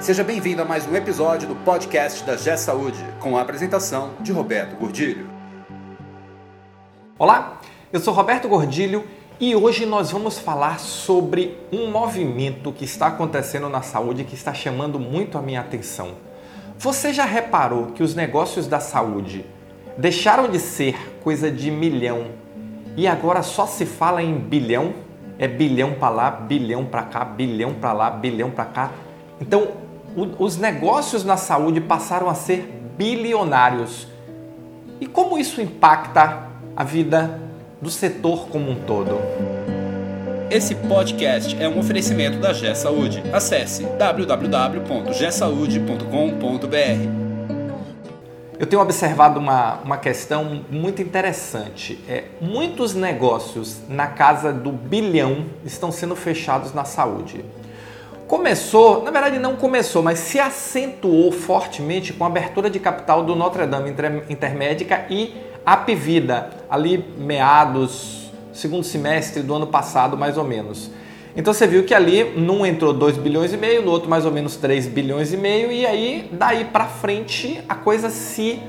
Seja bem-vindo a mais um episódio do podcast da G Saúde, com a apresentação de Roberto Gordilho. Olá, eu sou Roberto Gordilho e hoje nós vamos falar sobre um movimento que está acontecendo na saúde que está chamando muito a minha atenção. Você já reparou que os negócios da saúde deixaram de ser coisa de milhão e agora só se fala em bilhão? É bilhão para lá, bilhão para cá, bilhão para lá, bilhão para cá. Então, os negócios na saúde passaram a ser bilionários. E como isso impacta a vida do setor como um todo? Esse podcast é um oferecimento da G Saúde. Acesse www.gsaude.com.br. Eu tenho observado uma, uma questão muito interessante. É, muitos negócios na casa do bilhão estão sendo fechados na saúde. Começou, na verdade não começou, mas se acentuou fortemente com a abertura de capital do Notre Dame Intermédica e Apivida, ali meados, segundo semestre do ano passado, mais ou menos. Então você viu que ali num entrou 2 bilhões e meio, no outro mais ou menos 3 bilhões e meio, e aí daí para frente a coisa se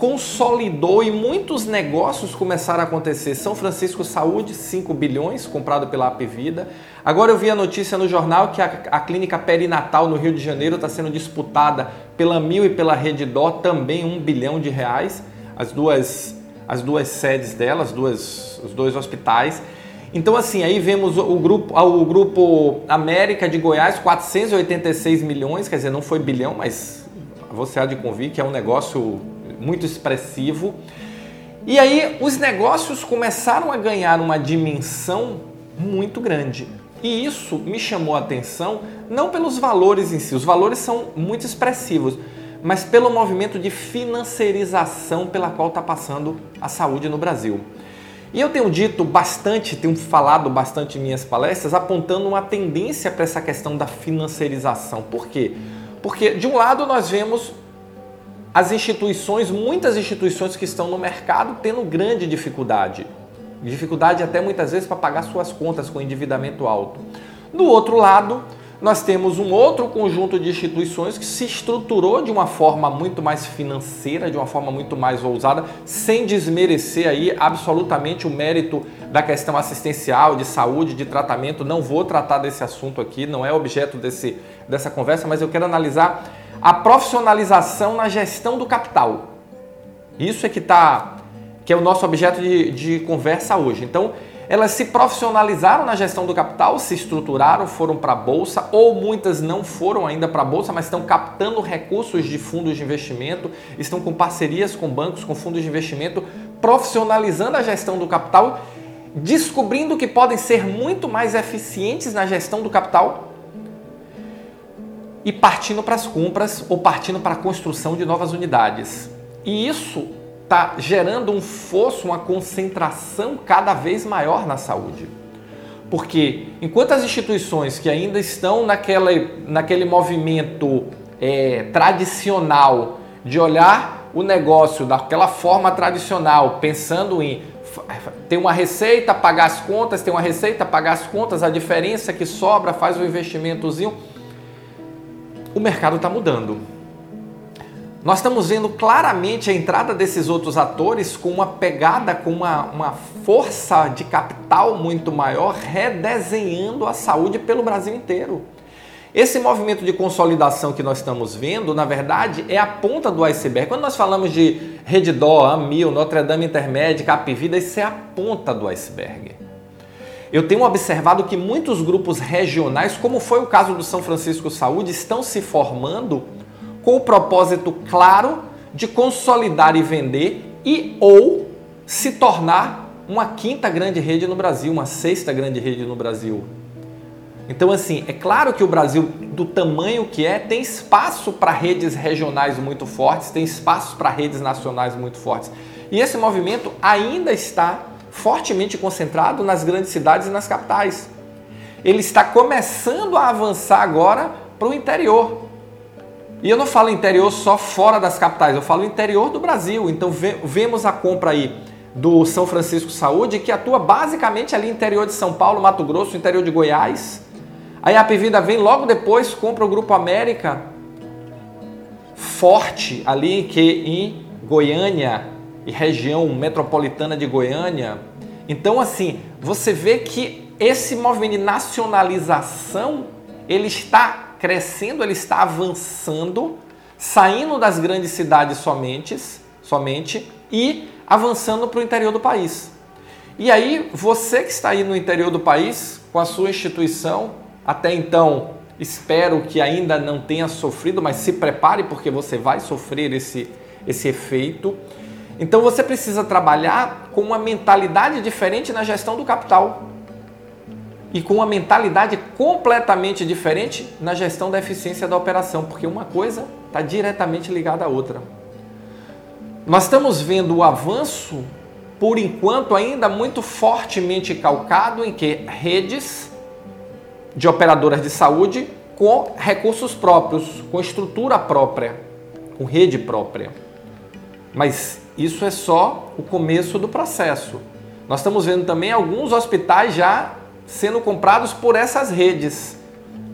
consolidou e muitos negócios começaram a acontecer. São Francisco Saúde, 5 bilhões, comprado pela Apivida. Agora eu vi a notícia no jornal que a, a clínica perinatal no Rio de Janeiro está sendo disputada pela Mil e pela Rede Dó, também 1 bilhão de reais. As duas, as duas sedes delas, duas, os dois hospitais. Então assim, aí vemos o grupo, o grupo América de Goiás, 486 milhões, quer dizer, não foi bilhão, mas você há de convir que é um negócio muito expressivo. E aí os negócios começaram a ganhar uma dimensão muito grande. E isso me chamou a atenção não pelos valores em si, os valores são muito expressivos, mas pelo movimento de financiarização pela qual está passando a saúde no Brasil. E eu tenho dito bastante, tenho falado bastante em minhas palestras, apontando uma tendência para essa questão da financiarização. Por quê? Porque, de um lado, nós vemos as instituições, muitas instituições que estão no mercado tendo grande dificuldade. Dificuldade até muitas vezes para pagar suas contas com endividamento alto. Do outro lado, nós temos um outro conjunto de instituições que se estruturou de uma forma muito mais financeira, de uma forma muito mais ousada, sem desmerecer aí absolutamente o mérito da questão assistencial, de saúde, de tratamento. Não vou tratar desse assunto aqui, não é objeto desse, dessa conversa, mas eu quero analisar a profissionalização na gestão do capital. Isso é que está, que é o nosso objeto de, de conversa hoje. Então, elas se profissionalizaram na gestão do capital, se estruturaram, foram para a bolsa, ou muitas não foram ainda para a bolsa, mas estão captando recursos de fundos de investimento, estão com parcerias com bancos, com fundos de investimento, profissionalizando a gestão do capital, descobrindo que podem ser muito mais eficientes na gestão do capital e partindo para as compras ou partindo para a construção de novas unidades. E isso está gerando um fosso, uma concentração cada vez maior na saúde. Porque enquanto as instituições que ainda estão naquela, naquele movimento é, tradicional de olhar o negócio daquela forma tradicional, pensando em ter uma receita, pagar as contas, ter uma receita, pagar as contas, a diferença que sobra faz o investimentozinho o mercado está mudando. Nós estamos vendo claramente a entrada desses outros atores com uma pegada, com uma, uma força de capital muito maior, redesenhando a saúde pelo Brasil inteiro. Esse movimento de consolidação que nós estamos vendo, na verdade, é a ponta do iceberg. Quando nós falamos de Redidó, Amil, Notre Dame Intermédica, Apivida, isso é a ponta do iceberg. Eu tenho observado que muitos grupos regionais, como foi o caso do São Francisco Saúde, estão se formando com o propósito claro de consolidar e vender e ou se tornar uma quinta grande rede no Brasil, uma sexta grande rede no Brasil. Então, assim, é claro que o Brasil, do tamanho que é, tem espaço para redes regionais muito fortes, tem espaço para redes nacionais muito fortes. E esse movimento ainda está fortemente concentrado nas grandes cidades e nas capitais. Ele está começando a avançar agora para o interior. E eu não falo interior só fora das capitais, eu falo interior do Brasil. Então vemos a compra aí do São Francisco Saúde, que atua basicamente ali interior de São Paulo, Mato Grosso, interior de Goiás. Aí a Apivida vem logo depois, compra o Grupo América, forte ali que em Goiânia e região metropolitana de Goiânia. Então assim, você vê que esse movimento de nacionalização, ele está crescendo, ele está avançando, saindo das grandes cidades somente, somente e avançando para o interior do país. E aí, você que está aí no interior do país, com a sua instituição, até então espero que ainda não tenha sofrido, mas se prepare porque você vai sofrer esse, esse efeito. Então você precisa trabalhar com uma mentalidade diferente na gestão do capital e com uma mentalidade completamente diferente na gestão da eficiência da operação, porque uma coisa está diretamente ligada à outra. Nós estamos vendo o avanço, por enquanto, ainda muito fortemente calcado em que redes de operadoras de saúde com recursos próprios, com estrutura própria, com rede própria. Mas isso é só o começo do processo. Nós estamos vendo também alguns hospitais já sendo comprados por essas redes,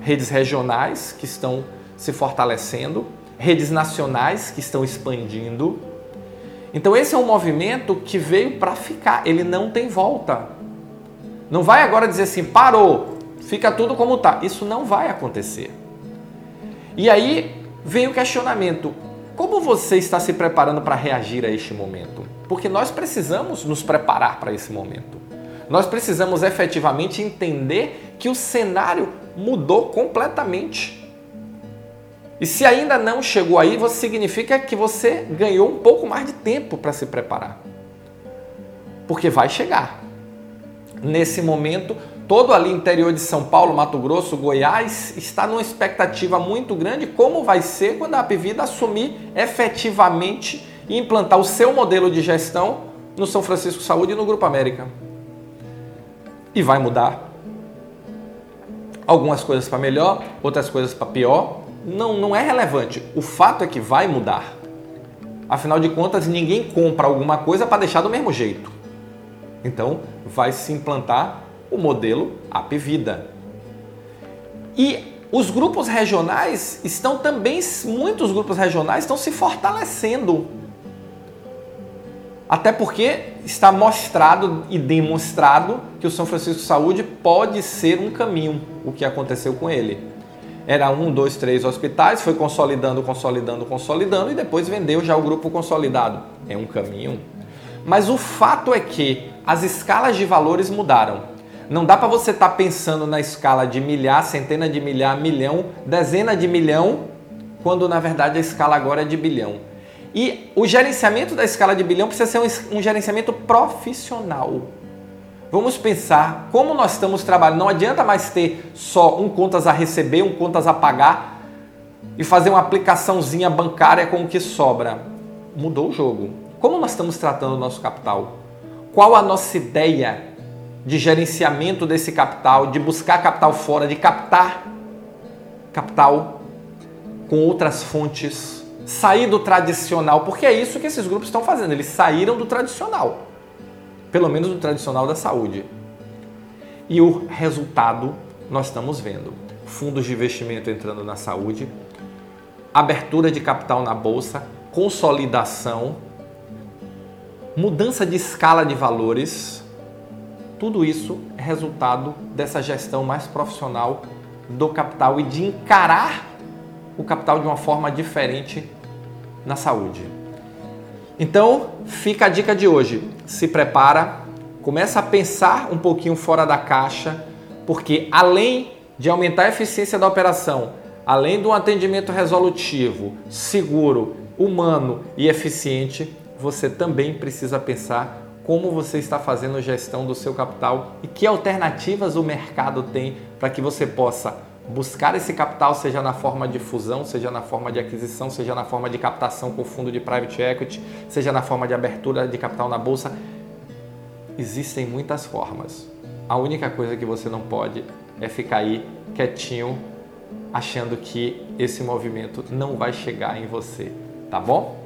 redes regionais que estão se fortalecendo, redes nacionais que estão expandindo. Então esse é um movimento que veio para ficar, ele não tem volta. Não vai agora dizer assim, parou, fica tudo como está. Isso não vai acontecer. E aí vem o questionamento: como você está se preparando para reagir a este momento? Porque nós precisamos nos preparar para esse momento. Nós precisamos efetivamente entender que o cenário mudou completamente. E se ainda não chegou aí, significa que você ganhou um pouco mais de tempo para se preparar. Porque vai chegar. Nesse momento, todo ali interior de São Paulo, Mato Grosso, Goiás, está numa expectativa muito grande como vai ser quando a Apivida assumir efetivamente e implantar o seu modelo de gestão no São Francisco Saúde e no Grupo América e vai mudar. Algumas coisas para melhor, outras coisas para pior. Não, não é relevante. O fato é que vai mudar. Afinal de contas, ninguém compra alguma coisa para deixar do mesmo jeito. Então, vai se implantar o modelo Apvida. E os grupos regionais estão também, muitos grupos regionais estão se fortalecendo até porque está mostrado e demonstrado que o São Francisco Saúde pode ser um caminho, o que aconteceu com ele. Era um, dois, três hospitais, foi consolidando, consolidando, consolidando e depois vendeu já o grupo consolidado. É um caminho. Mas o fato é que as escalas de valores mudaram. Não dá para você estar tá pensando na escala de milhar, centena de milhar, milhão, dezena de milhão, quando na verdade a escala agora é de bilhão. E o gerenciamento da escala de bilhão precisa ser um, um gerenciamento profissional. Vamos pensar como nós estamos trabalhando. Não adianta mais ter só um contas a receber, um contas a pagar e fazer uma aplicaçãozinha bancária com o que sobra. Mudou o jogo. Como nós estamos tratando o nosso capital? Qual a nossa ideia de gerenciamento desse capital, de buscar capital fora, de captar capital com outras fontes? sair do tradicional, porque é isso que esses grupos estão fazendo, eles saíram do tradicional, pelo menos do tradicional da saúde. E o resultado nós estamos vendo: fundos de investimento entrando na saúde, abertura de capital na bolsa, consolidação, mudança de escala de valores. Tudo isso é resultado dessa gestão mais profissional do capital e de encarar o capital de uma forma diferente na saúde. Então, fica a dica de hoje. Se prepara, começa a pensar um pouquinho fora da caixa, porque além de aumentar a eficiência da operação, além de um atendimento resolutivo, seguro, humano e eficiente, você também precisa pensar como você está fazendo gestão do seu capital e que alternativas o mercado tem para que você possa buscar esse capital, seja na forma de fusão, seja na forma de aquisição, seja na forma de captação com fundo de private equity, seja na forma de abertura de capital na bolsa. Existem muitas formas. A única coisa que você não pode é ficar aí quietinho, achando que esse movimento não vai chegar em você, tá bom?